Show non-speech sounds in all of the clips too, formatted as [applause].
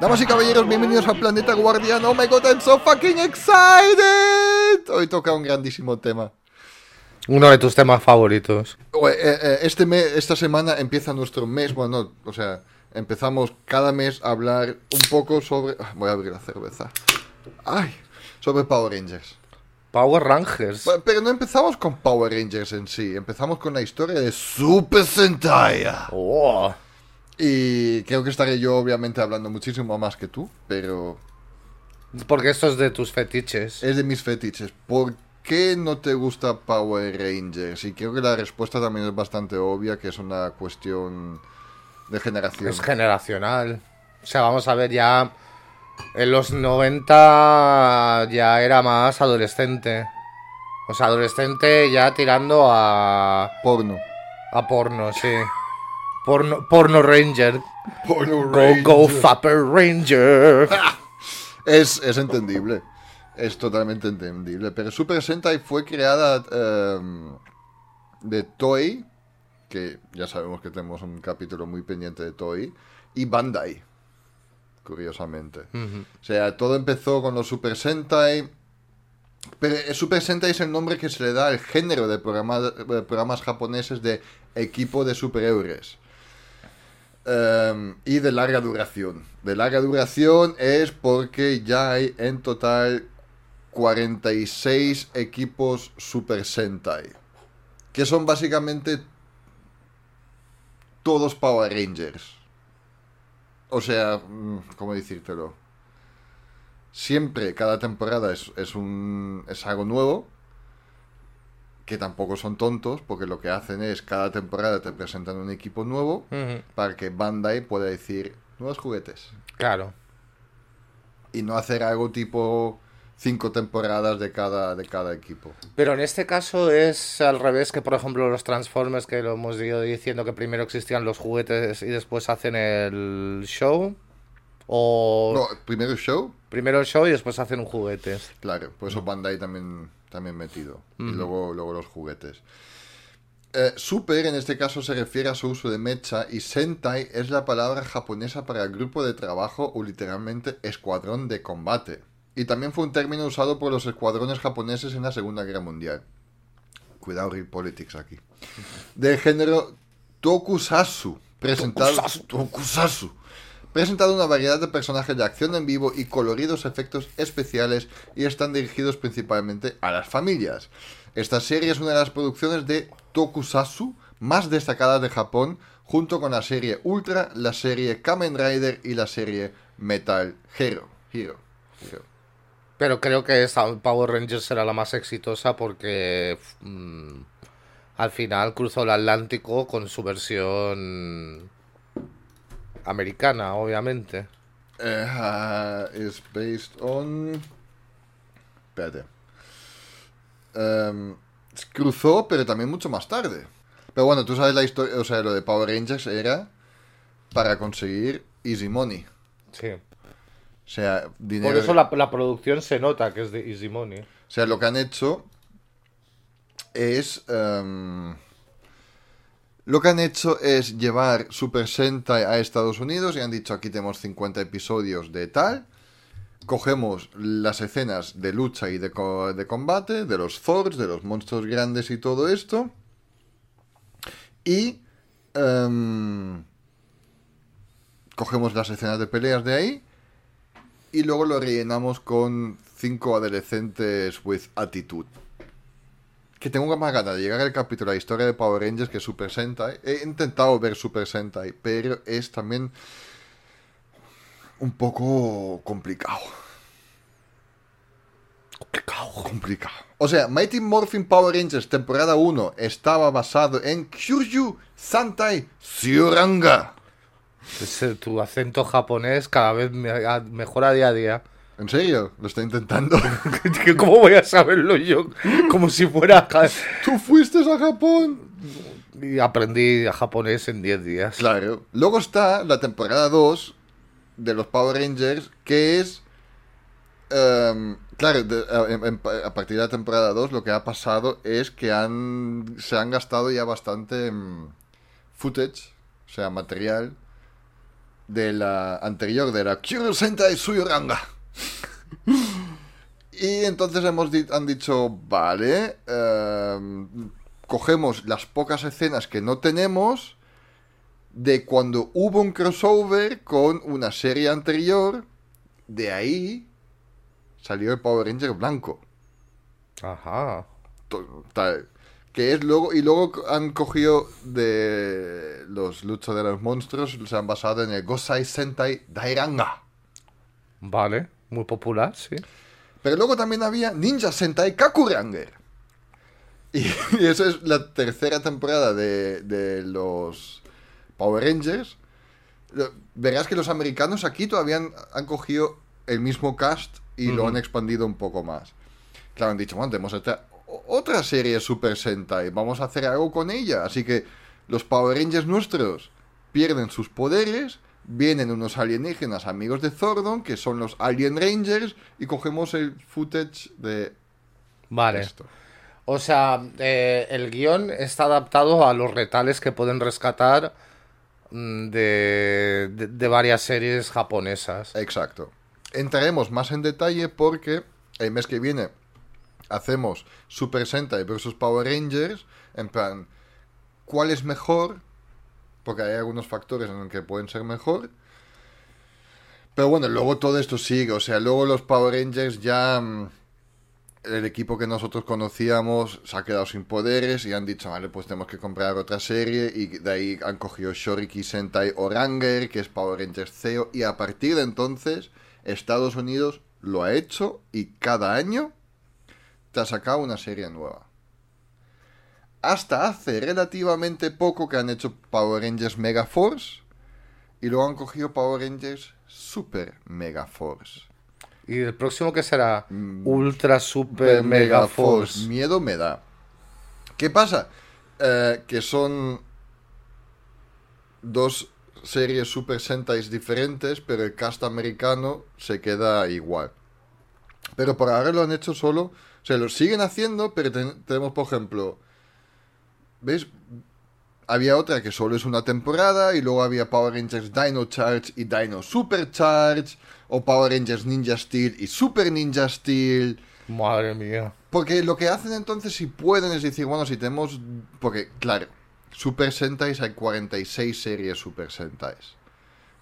Damas y caballeros, bienvenidos al Planeta Guardián. Oh my god, I'm so fucking excited. Hoy toca un grandísimo tema. Uno de tus temas favoritos. Eh, eh, Este mes, esta semana empieza nuestro mes, bueno, no, o sea, empezamos cada mes a hablar un poco sobre... ah, Voy a abrir la cerveza. Ay, sobre Power Rangers. Power Rangers. Pero no empezamos con Power Rangers en sí, empezamos con la historia de Super Sentai. Oh. Y creo que estaré yo obviamente hablando muchísimo más que tú, pero Porque esto es de tus fetiches. es de mis fetiches. ¿Por qué no te gusta Power Rangers? Y creo que la respuesta también es bastante obvia, que es una cuestión de generación. Es generacional. O sea, vamos a ver, ya en los 90 ya era más adolescente. O sea, adolescente ya tirando a, Porno. a porno, sí. Porno, porno Ranger. Porno Go, go, Fapper Ranger. [laughs] Es, es entendible. Es totalmente entendible. Pero Super Sentai fue creada em, de Toei, que ya sabemos que tenemos un capítulo muy pendiente de Toei, y Bandai, curiosamente. O sea, todo empezó con los Super Sentai. Pero eh, Super Sentai es el nombre que se le da al género de programa- de programas japoneses de equipo de superhéroes. Em, y de larga duración. De larga duración es porque ya hay en total 46 equipos Super Sentai. Que son básicamente todos Power Rangers. O sea, mm, ¿cómo decírtelo? Siempre, cada temporada es, es un, es algo nuevo. Que tampoco son tontos, porque lo que hacen es cada temporada te presentan un equipo nuevo para que Bandai pueda decir nuevos juguetes Claro. y no hacer algo tipo cinco temporadas de cada de cada equipo. Pero en este caso es al revés que, por ejemplo, los Transformers, que lo hemos ido diciendo que primero existían los juguetes y después hacen el show. O No, primero el show, primero el show y después hacen un juguete. claro, por eso Bandai también también metido y luego luego los juguetes. Eh, super en este caso se refiere a su uso de mecha y Sentai es la palabra japonesa para grupo de trabajo o literalmente escuadrón de combate. Y también fue un término usado por los escuadrones japoneses en la Segunda Guerra Mundial. Cuidado, Real Politics aquí. Del género Tokusatsu. Presentado, Tokusatsu. Presentado una variedad de personajes de acción en vivo y coloridos efectos especiales y están dirigidos principalmente a las familias. Esta serie es una de las producciones de Tokusatsu más destacadas de Japón, junto con la serie Ultra, la serie Kamen Rider y la serie Metal Hero. Hero. Pero creo que esa Power Rangers será la más exitosa porque mm, al final cruzó el Atlántico con su versión americana, obviamente. Ah, is based on. Espérate. Em, cruzó, pero también mucho más tarde. Pero bueno, tú sabes la historia. O sea, lo de Power Rangers era para conseguir Easy Money. Sí. O sea, dinero. Por eso la, la producción se nota que es de Easy Money. O sea, lo que han hecho es. em, lo que han hecho es llevar Super Sentai a Estados Unidos y han dicho aquí tenemos 50 episodios de tal. Cogemos las escenas de lucha y de, co- de combate, de los Thors, de los monstruos grandes y todo esto. Y em, cogemos las escenas de peleas de ahí y luego lo rellenamos con cinco adolescentes with attitude. Que tengo más ganas de llegar al capítulo de la historia de Power Rangers que Super Sentai. He intentado ver Super Sentai, pero es también un poco complicado. Complicado. O sea, Mighty Morphin Power Rangers temporada 1 estaba basado en Kyushu Santai Syuranga. Ese- tu acento japonés cada vez mejora día a día. ¿En serio? Lo estoy intentando. [laughs] ¿Cómo voy a saberlo yo? Como si fuera... ¿Tú fuiste a Japón? Y aprendí japonés en 10 días. Claro. Luego está la temporada 2 de los Power Rangers, que es... em, claro, de- en- en- a partir de la temporada 2 lo que ha pasado es que han, se han gastado ya bastante em, footage, o sea, material, de la anterior, de la Kyuro Sentai Suyuranga. Y entonces hemos di- han dicho, vale, em, cogemos las pocas escenas que no tenemos de cuando hubo un crossover con una serie anterior, de ahí salió el Power Ranger blanco. Ajá. Que es luego, y luego han cogido de los luchos de los monstruos, se han basado en el Gosai Sentai Dairanga. Vale. Muy popular, sí. Pero luego también había Ninja Sentai Kakuranger. Y, [laughs] y eso es la tercera temporada de, de los Power Rangers. Verás que los americanos aquí todavía han, han cogido el mismo cast y lo han expandido un poco más. Claro, han dicho, bueno, tenemos esta- otra serie Super Sentai, vamos a hacer algo con ella. Así que los Power Rangers nuestros pierden sus poderes, vienen unos alienígenas amigos de Zordon, que son los Alien Rangers, y cogemos el footage de Vale. esto. O sea, eh, el guion está adaptado a los retales que pueden rescatar mm, de, de- de varias series japonesas. Exacto. Entraremos más en detalle porque el mes que viene hacemos Super Sentai versus Power Rangers. En plan, ¿cuál es mejor? Porque hay algunos factores en los que pueden ser mejor. Pero bueno, luego todo esto sigue. O sea, luego los Power Rangers ya. mm, El equipo que nosotros conocíamos se ha quedado sin poderes y han dicho, vale, pues tenemos que comprar otra serie. Y de ahí han cogido Shoriki Sentai Oranger, que es Power Rangers CEO. Y a partir de entonces, Estados Unidos lo ha hecho y cada año te ha sacado una serie nueva. Hasta hace relativamente poco que han hecho Power Rangers Mega Force y luego han cogido Power Rangers Super Mega Force. ¿Y el próximo que será? Mm, Ultra Super Mega Force. Miedo me da. ¿Qué pasa? Eh, que son dos series Super Sentais diferentes, pero el cast americano se queda igual. Pero por ahora lo han hecho solo. O sea, lo siguen haciendo, pero ten- tenemos, por ejemplo. ¿Ves? Había otra que solo es una temporada, y luego había Power Rangers Dino Charge y Dino Super Charge, o Power Rangers Ninja Steel y Super Ninja Steel. Madre mía. Porque lo que hacen entonces, si pueden, es decir, bueno, si tenemos. Porque, claro, Super Sentais hay 46 series Super Sentais.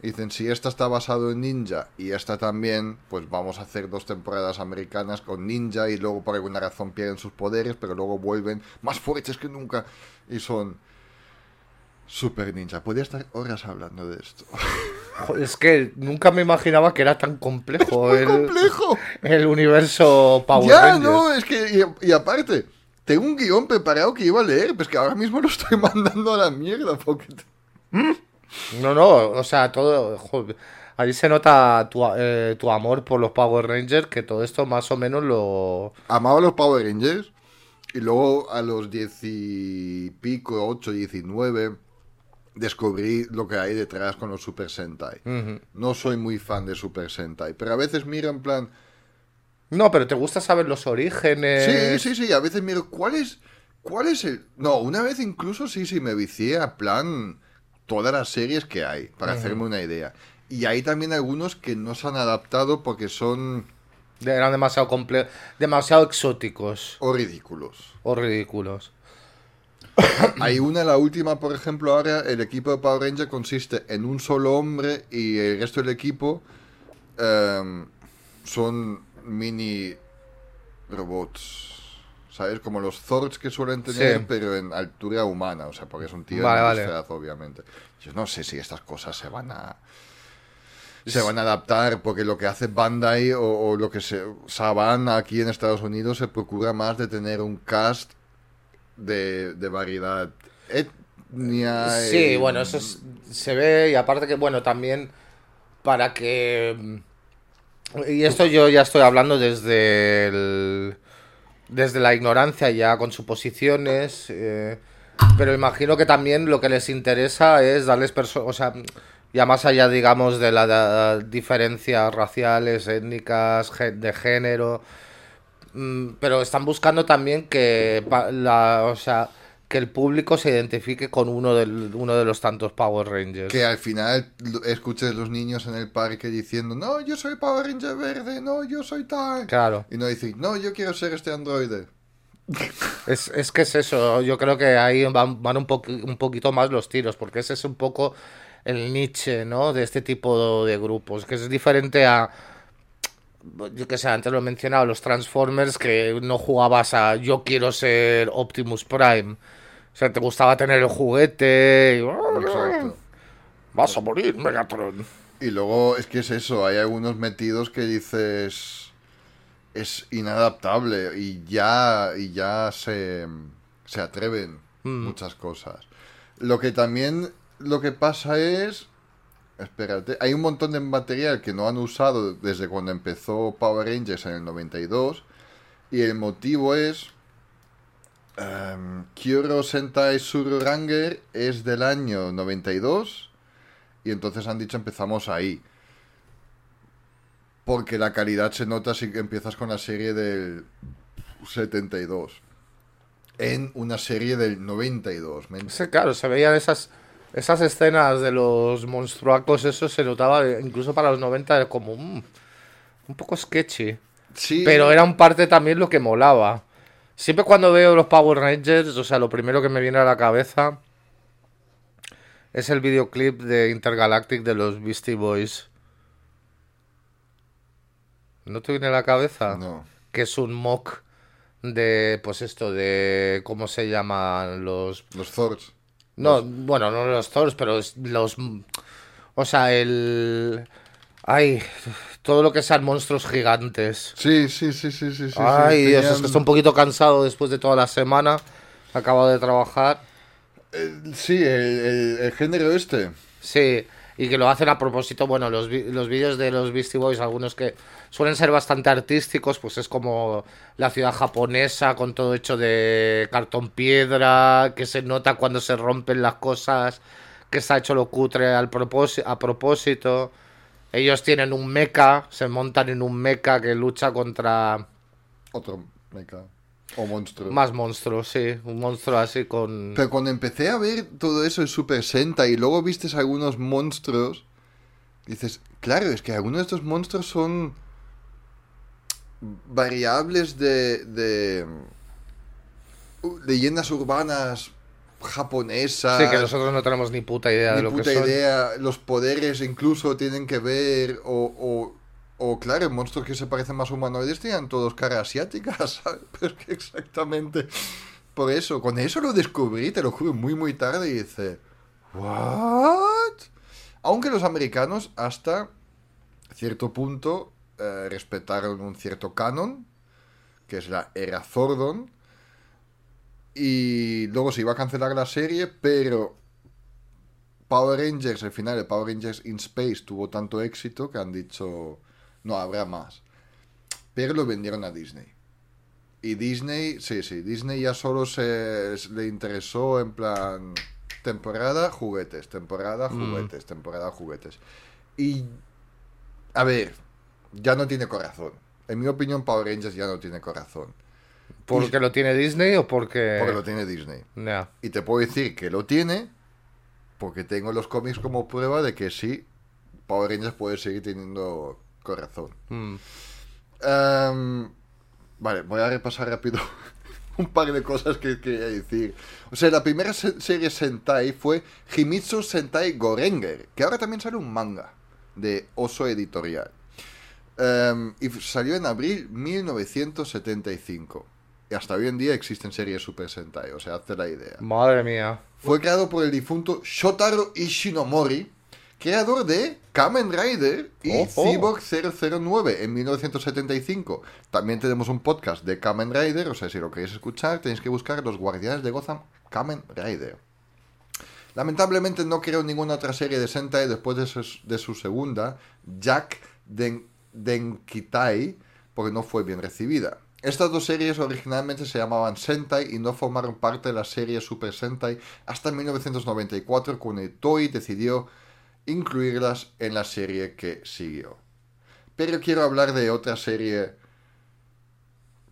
Dicen, si esta está basado en Ninja y esta también, pues vamos a hacer dos temporadas americanas con Ninja y luego por alguna razón pierden sus poderes, pero luego vuelven más fuertes que nunca y son Super Ninja. Podría estar horas hablando de esto. [laughs] Es que nunca me imaginaba que era tan complejo, ¡Muy el, complejo! el universo Power ya, Rangers. no, es que, y, y aparte, tengo un guion preparado que iba a leer, pues que ahora mismo lo estoy [laughs] mandando a la mierda, porque... No, no, o sea, todo. joder, ahí se nota tu, eh, tu amor por los Power Rangers, que todo esto más o menos lo. Amaba los Power Rangers, y luego a los diez y pico, 8, 19, descubrí lo que hay detrás con los Super Sentai. No soy muy fan de Super Sentai, pero a veces miro en plan... No, pero te gusta saber los orígenes. Sí, sí, sí, a veces miro, ¿cuál es, cuál es el...? No, una vez incluso sí, sí, me vicié a plan todas las series que hay, para hacerme una idea. Y hay también algunos que no se han adaptado porque son Eran demasiado comple demasiado exóticos o ridículos. o ridículos. [coughs] Hay una, la última, por ejemplo, ahora el equipo de Power Ranger consiste en un solo hombre y el resto del equipo em, son mini robots. ¿Sabes? Como los Zords que suelen tener, Sí. pero en altura humana. O sea, porque es un tío Vale, un vale. obviamente. Yo no sé si estas cosas se van a... se van a adaptar porque lo que hace Bandai o, o lo que se Saban aquí en Estados Unidos se procura más de tener un cast de, de variedad etnia. Sí, y- bueno, eso es- se ve y aparte que, bueno, también para que... Y esto yo ya estoy hablando desde el- desde la ignorancia ya con suposiciones, eh, pero imagino que también lo que les interesa es darles perso o sea, ya más allá, digamos, de las diferencias raciales, étnicas, de género, mm, pero están buscando también que la, o sea, que el público se identifique con uno, del, uno de los tantos Power Rangers. Que al final escuches los niños en el parque diciendo, no, yo soy Power Ranger verde, no, yo soy tal. Claro, Y no dicen, no, yo quiero ser este androide. [laughs] es, es que es eso, yo creo que ahí van, van un poquito más los tiros, porque ese es un poco el niche, ¿no? De este tipo de grupos, que es diferente a, yo que sé, antes lo he mencionado, los Transformers, que no jugabas a yo quiero ser Optimus Prime. O sea, te gustaba tener el juguete y... Exacto. Vas a morir, Megatron. Y luego es que es eso, hay algunos metidos que dices es inadaptable y ya y ya se, se atreven muchas cosas. Lo que también lo que pasa es espérate, hay un montón de material que no han usado desde cuando empezó Power Rangers en el 92 y el motivo es em, Kyoro Sentai Suru Ranger es del año 92 y entonces han dicho empezamos ahí. Porque la calidad se nota si empiezas con la serie del 72. En una serie del 92. ¿me Sí, claro, se veían esas, esas escenas de los monstruacos, eso se notaba incluso para los 90 como un poco sketchy. Sí, Pero era un parte también lo que molaba. Siempre cuando veo los Power Rangers, o sea, lo primero que me viene a la cabeza es el videoclip de Intergalactic de los Beastie Boys. ¿No te viene a la cabeza? No. Que es un mock de, pues esto, de, ¿cómo se llaman los Los Thors. no, bueno, no los Thors, pero los. O sea, el. Ay, todo lo que sean monstruos gigantes. Sí, sí, sí, sí, sí. Ay, sí, Dios, tenían- es que estoy un poquito cansado después de toda la semana. Acabo de trabajar. Eh, sí, el, el- el género este. Sí, y que lo hacen a propósito. Bueno, los, los vídeos de los Beastie Boys, algunos que suelen ser bastante artísticos, pues es como la ciudad japonesa con todo hecho de cartón piedra, que se nota cuando se rompen las cosas, que está hecho lo cutre al propósito, a propósito. Ellos tienen un mecha, se montan en un mecha que lucha contra Otro mecha. O monstruo. más monstruos, sí, un monstruo así con... Pero cuando empecé a ver todo eso en Super Sentai y luego vistes algunos monstruos, dices, claro, es que algunos de estos monstruos son variables de, de uh, leyendas urbanas japonesas. Sí, que nosotros no tenemos ni puta idea de lo puta que son. idea, los poderes incluso tienen que ver, o, o, o, claro, monstruos que se parecen más humanoides tienen todos cara asiáticas, [laughs] ¿sabes? Pero es que exactamente por eso, con eso lo descubrí, te lo juro, muy muy tarde y dice, ¿what? Aunque los americanos hasta cierto punto eh, respetaron un cierto canon, que es la era Zordon, y luego se iba a cancelar la serie, pero Power Rangers, al final el Power Rangers in Space tuvo tanto éxito que han dicho, no habrá más. Pero lo vendieron a Disney. Y Disney, sí, sí, Disney ya solo se le interesó en plan temporada, juguetes, temporada, juguetes, temporada, juguetes. Y, a ver, ya no tiene corazón. En mi opinión, Power Rangers ya no tiene corazón. ¿Porque lo tiene Disney o porque...? Porque lo tiene Disney. Y te puedo decir que lo tiene porque tengo los cómics como prueba de que sí, Power Rangers puede seguir teniendo corazón. Mm. Em, vale, voy a repasar rápido [laughs] un par de cosas que quería decir. O sea, la primera se- serie Sentai fue Himitsu Sentai Gorenger, que ahora también sale un manga de Oso Editorial. Em, y salió en abril 1975. Hasta hoy en día existen series Super Sentai, o sea, hazte la idea. Madre mía. Fue creado por el difunto Shotaro Ishinomori, creador de Kamen Rider y Ojo. Cyborg 009 en 1975. También tenemos un podcast de Kamen Rider, o sea, si lo queréis escuchar, tenéis que buscar Los Guardianes de Gotham Kamen Rider. Lamentablemente no creó ninguna otra serie de Sentai después de su, de su segunda, Jack Den, Denkitai, porque no fue bien recibida. Estas dos series originalmente se llamaban Sentai y no formaron parte de la serie Super Sentai hasta 1994 cuando Toei decidió incluirlas en la serie que siguió. Pero quiero hablar de otra serie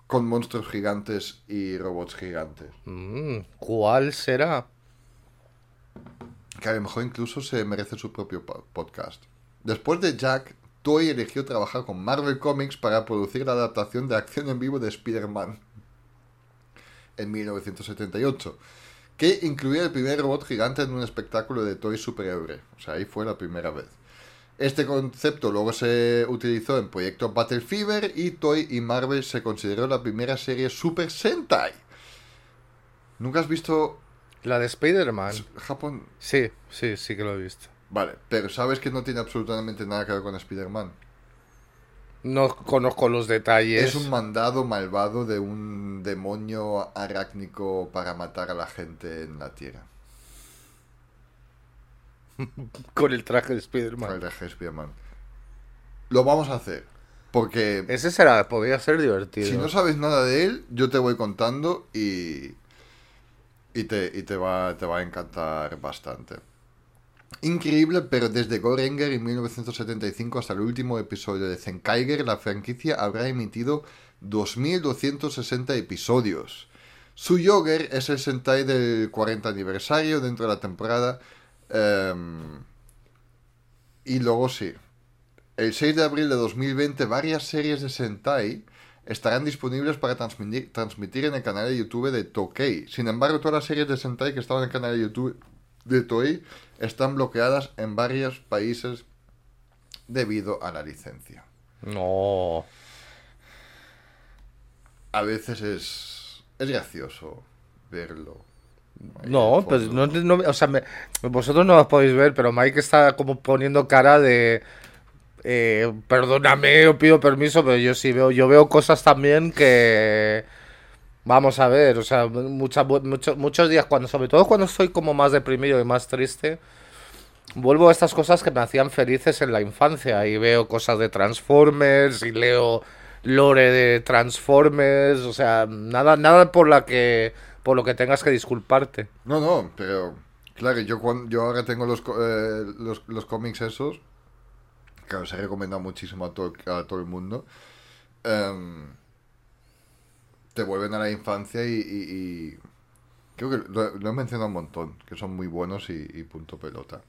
con monstruos gigantes y robots gigantes. Mm, ¿Cuál será? que a lo mejor incluso se merece su propio po- podcast. Después de Jack, Toei eligió trabajar con Marvel Comics para producir la adaptación de acción en vivo de Spider-Man en 1978, que incluía el primer robot gigante en un espectáculo de Toy superhéroe. O sea, ahí fue la primera vez. Este concepto luego se utilizó en Proyecto Battle Fever y Toy y Marvel se consideró la primera serie Super Sentai. ¿Nunca has visto La de Spider-Man. Japón? Sí, sí, sí que lo he visto. Vale, pero sabes que no tiene absolutamente nada que ver con Spider-Man. No conozco los detalles. Es un mandado malvado de un demonio arácnico para matar a la gente en la Tierra. [laughs] Con el traje de Con el Spider-Man. traje de Spider-Man. Lo vamos a hacer. Porque Ese será, podría ser divertido. si no sabes nada de él, yo te voy contando y. Y te, y te, va, te va a encantar bastante. Increíble, pero desde Gorenger en 1975 hasta el último episodio de Zenkaiger, la franquicia habrá emitido 2.260 episodios. Su Yoger es el Sentai del 40 aniversario dentro de la temporada. em, y luego sí. El 6 de abril de 2020 varias series de Sentai estarán disponibles para transmitir, transmitir en el canal de YouTube de Tokei. Sin embargo, todas las series de Sentai que estaban en el canal de YouTube de Toei están bloqueadas en varios países debido a la licencia. No. A veces es, es gracioso verlo. ahí No, pues no, no- o sea, me- vosotros no lo podéis ver, pero Mike está como poniendo cara de, eh, perdóname, yo pido permiso, pero yo sí veo, yo veo cosas también que, vamos a ver, o sea, muchas, muchos, muchos días cuando, sobre todo cuando estoy como más deprimido y más triste, vuelvo a estas cosas que me hacían felices en la infancia y veo cosas de Transformers y leo lore de Transformers, o sea, nada, nada por la que, por lo que tengas que disculparte. No, no, pero claro, yo, cuando, yo ahora tengo los, eh, los, los cómics esos, que os he recomendado muchísimo a todo, a todo el mundo, em, te vuelven a la infancia y, creo que lo, lo he mencionado un montón, que son muy buenos y, y punto pelota.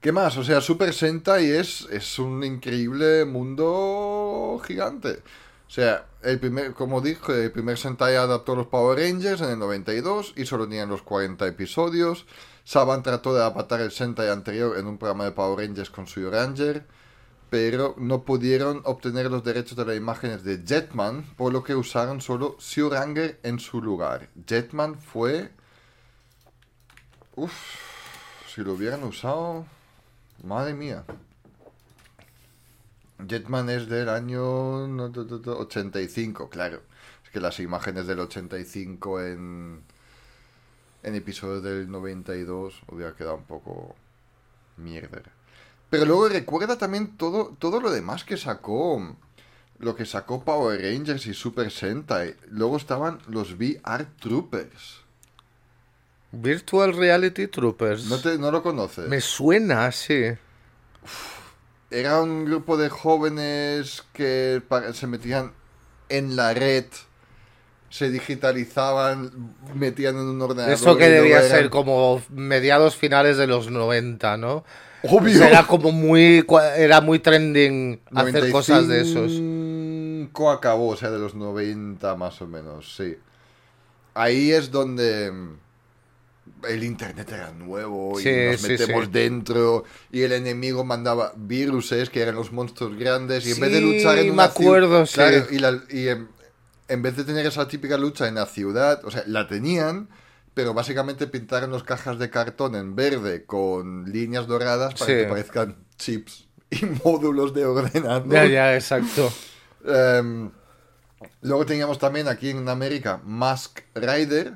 ¿Qué más? O sea, Super Sentai es, es un increíble mundo gigante. O sea, el primer, como dije, el primer Sentai adaptó los Power Rangers en el 92 y solo tenían los 40 episodios. Saban trató de adaptar el Sentai anterior en un programa de Power Rangers con su Ranger, pero no pudieron obtener los derechos de las imágenes de Jetman, por lo que usaron solo Ranger en su lugar. Jetman fue... Uf, si lo hubieran usado... Madre mía. Jetman es del año no, no, no, no, 85, claro. Es que las imágenes del 85 en, en episodios del 92 hubiera quedado un poco mierda. Pero luego recuerda también todo, todo lo demás que sacó. Lo que sacó Power Rangers y Super Sentai. Luego estaban los VR Troopers. Virtual Reality Troopers. ¿No, te, no lo conoces? Me suena, sí. Era un grupo de jóvenes que se metían en la red, se digitalizaban, metían en un ordenador. Eso que debía eran- ser como mediados finales de los 90, ¿no? Obvio. Era como muy era muy trending hacer cosas de esos. 95 acabó, o sea, de los 90 más o menos, sí. Ahí es donde mm, el internet era nuevo y Sí, nos metemos sí. dentro y el enemigo mandaba viruses que eran los monstruos grandes y en vez de luchar en me una acuerdo, sí. claro, y, la- y en, en vez de tener esa típica lucha en la ciudad, o sea, la tenían, pero básicamente pintaron las cajas de cartón en verde con líneas doradas para Sí. que parezcan chips y [laughs] módulos de ordenador. Ya, ya, exacto. Em, luego teníamos también aquí en América Mask Rider,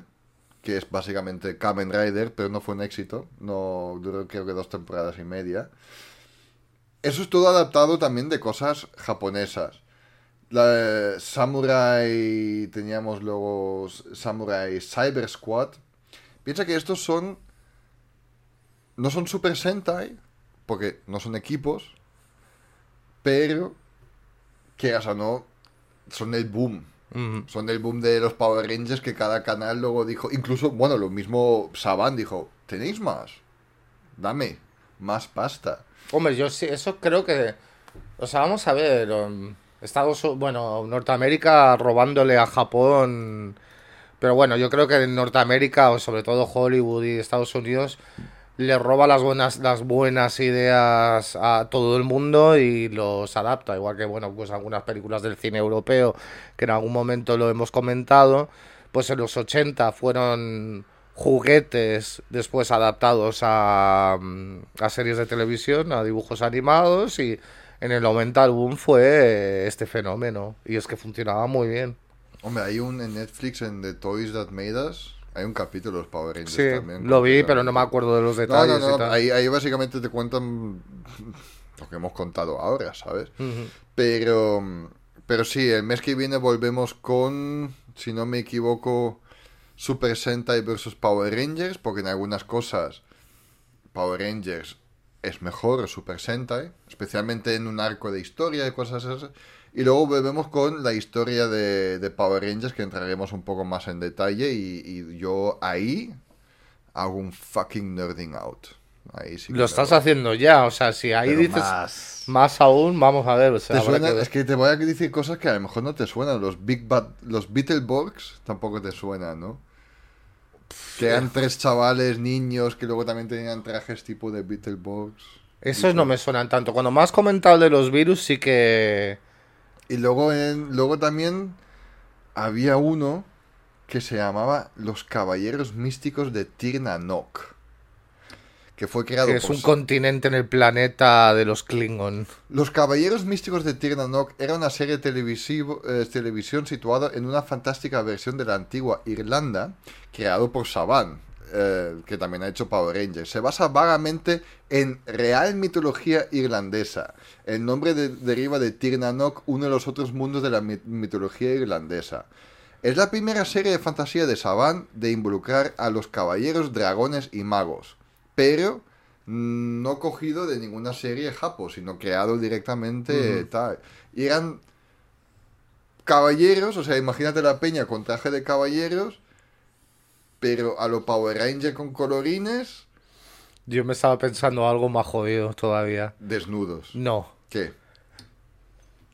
que es básicamente Kamen Rider, pero no fue un éxito. No duró creo que dos temporadas y media. Eso es todo adaptado también de cosas japonesas. La, Samurai, teníamos luego Samurai Cyber Squad. Piensa que estos son... No son Super Sentai, porque no son equipos, pero, quieras o no, son el boom. Son el boom de los Power Rangers que cada canal luego dijo, incluso, bueno, lo mismo Saban dijo, ¿tenéis más? Dame más pasta. Hombre, yo sí, eso creo que. O sea, vamos a ver. um, Estados bueno, Norteamérica robándole a Japón. Pero bueno, yo creo que en Norteamérica, o sobre todo Hollywood y Estados Unidos, le roba las buenas, las buenas ideas a todo el mundo y los adapta. Igual que, bueno, pues algunas películas del cine europeo, que en algún momento lo hemos comentado, pues en los 80 fueron juguetes después adaptados a, series de televisión, a dibujos animados y en el 90 el boom fue este fenómeno y es que funcionaba muy bien. Hombre, hay un en Netflix en The Toys That Made Us, hay un capítulo de los Power Rangers Sí, también. lo vi, pero no me acuerdo de los No, detalles. no, y no, tal. ahí, ahí básicamente te cuentan [laughs] lo que hemos contado ahora, ¿sabes? Ujú. Pero, pero sí, el mes que viene volvemos con, si no me equivoco, Super Sentai versus Power Rangers, porque en algunas cosas Power Rangers es mejor Super Sentai, especialmente en un arco de historia y cosas así. Y luego volvemos con la historia de, de Power Rangers, que entraremos un poco más en detalle, y, y yo ahí hago un fucking nerding out. Ahí sí Lo estás haciendo ya, o sea, si ahí Pero dices más. más. aún, vamos a ver. O sea, ¿Te suena? que. Es que te voy a decir cosas que a lo mejor no te suenan. Los Big Bad, los Beetleborgs tampoco te suenan, ¿no? Que eran tres chavales, niños, que luego también tenían trajes tipo de Beetleborgs. Esos no me suenan tanto. Cuando has comentado de los virus, sí que. Y luego, en, luego también había uno que se llamaba Los Caballeros Místicos de Tirnanok. Que fue creado que es por un continente en el planeta de los Klingon. Los Caballeros Místicos de Tirnanok era una serie televisivo, eh, televisión situada en una fantástica versión de la antigua Irlanda, creado por Saban, eh, que también ha hecho Power Rangers. Se basa vagamente en real mitología irlandesa. El nombre de- deriva de Tirnanok, uno de los otros mundos de la mi- mitología irlandesa. Es la primera serie de fantasía de Saban de involucrar a los caballeros, dragones y magos, pero no cogido de ninguna serie japo, sino creado directamente tal. Y eran caballeros, o sea, imagínate la peña con traje de caballeros, pero a lo Power Ranger con colorines, Yo me estaba pensando algo más jodido todavía. desnudos. No, ¿Qué?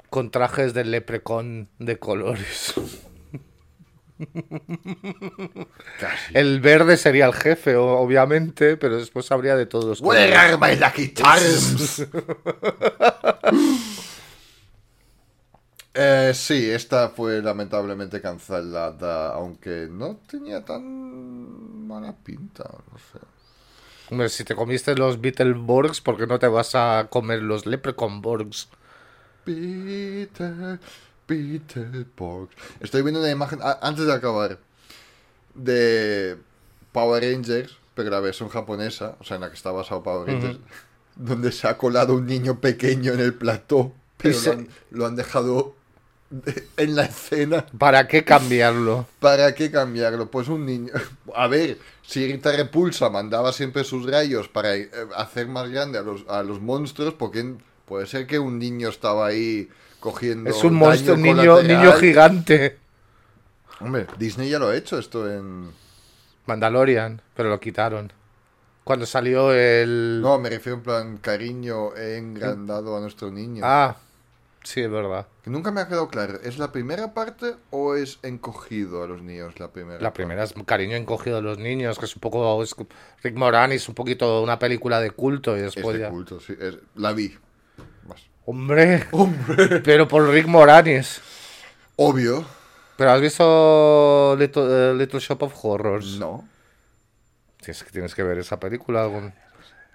con trajes de leprecon de colores. Casi. El verde sería el jefe, obviamente, pero después habría de todos. Where are my lucky charms? [laughs] Eh, sí, esta fue lamentablemente cancelada, aunque no tenía tan mala pinta, no sé. Hombre, si te comiste los Beetleborgs, ¿por qué no te vas a comer los Leprechaunborgs? Peter Pork. Estoy viendo una imagen, a- antes de acabar, de Power Rangers, pero la versión japonesa, o sea, en la que está basado Power Rangers, donde se ha colado un niño pequeño en el plató, pero se- lo, han, lo han dejado de- en la escena. ¿Para qué cambiarlo? ¿Para qué cambiarlo? Pues un niño. A ver, si Rita Repulsa mandaba siempre sus rayos para eh, hacer más grande a los, a los monstruos, porque puede ser que un niño estaba ahí cogiendo. Es un monstruo, niño, colateral. niño gigante. Hombre, Disney ya lo ha hecho esto en. Mandalorian, pero lo quitaron. Cuando salió el... No, me refiero en plan cariño, he engrandado a nuestro niño. Ah, sí, es verdad. Que nunca me ha quedado claro, ¿es la primera parte o es encogido a los niños la primera? La primera es cariño encogido de los niños, que es un poco... es- Rick Moranis, un poquito una película de culto y Es después de ya... culto, sí. es- la vi. Más. Hombre, [laughs] pero por Rick Moranis. Obvio. ¿Pero has visto Little, eh, Little Shop of Horrors? No. Tienes, que- tienes que ver esa película. con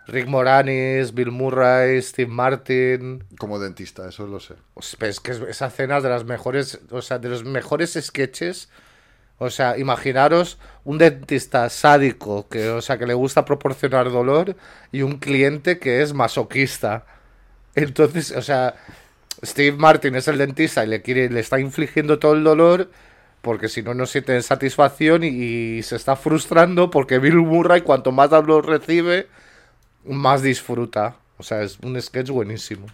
Rick Moranis, Bill Murray, Steve Martin. Como dentista, eso lo sé. Pues, Es que es- esa escena es de las mejores, o sea, de los mejores sketches. O sea, imaginaros un dentista sádico que, o sea, que le gusta proporcionar dolor y un cliente que es masoquista. Entonces, o sea, Steve Martin es el dentista y le quiere, le está infligiendo todo el dolor porque si no no siente satisfacción y, y se está frustrando porque Bill Murray cuanto más dolor recibe, más disfruta. O sea, es un sketch buenísimo.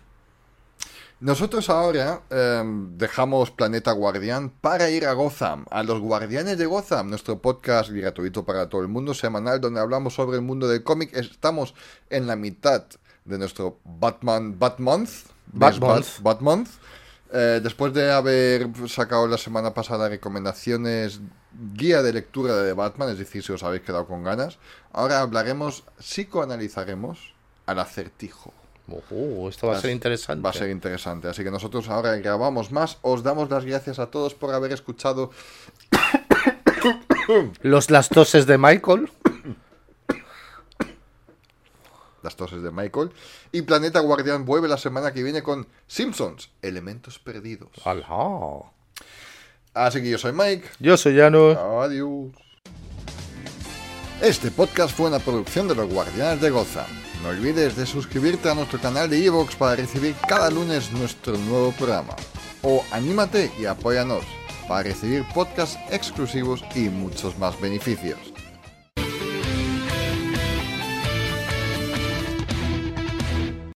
Nosotros ahora em, dejamos Planeta Guardián para ir a Gotham, a los Guardianes de Gotham, nuestro podcast gratuito para todo el mundo, semanal, donde hablamos sobre el mundo del cómic. Estamos en la mitad de nuestro Batman Batmonth. mes Batmonth. Bat- Batmonth. Eh, después de haber sacado la semana pasada recomendaciones, guía de lectura de Batman, es decir, si os habéis quedado con ganas, ahora hablaremos, psicoanalizaremos al acertijo. Oh, esto va a ser ser- interesante. Va a ser interesante. Así que nosotros ahora grabamos más. Os damos las gracias a todos por haber escuchado. [coughs] Los las toses de Michael. Las toses de Michael. Y Planeta Guardián vuelve la semana que viene con Simpsons, Elementos Perdidos. Alá. Así que yo soy Mike. Yo soy Llano. Adiós. Este podcast fue una producción de los Guardianes de Gotham. No olvides de suscribirte a nuestro canal de Evox para recibir cada lunes nuestro nuevo programa. O anímate y apóyanos para recibir podcasts exclusivos y muchos más beneficios.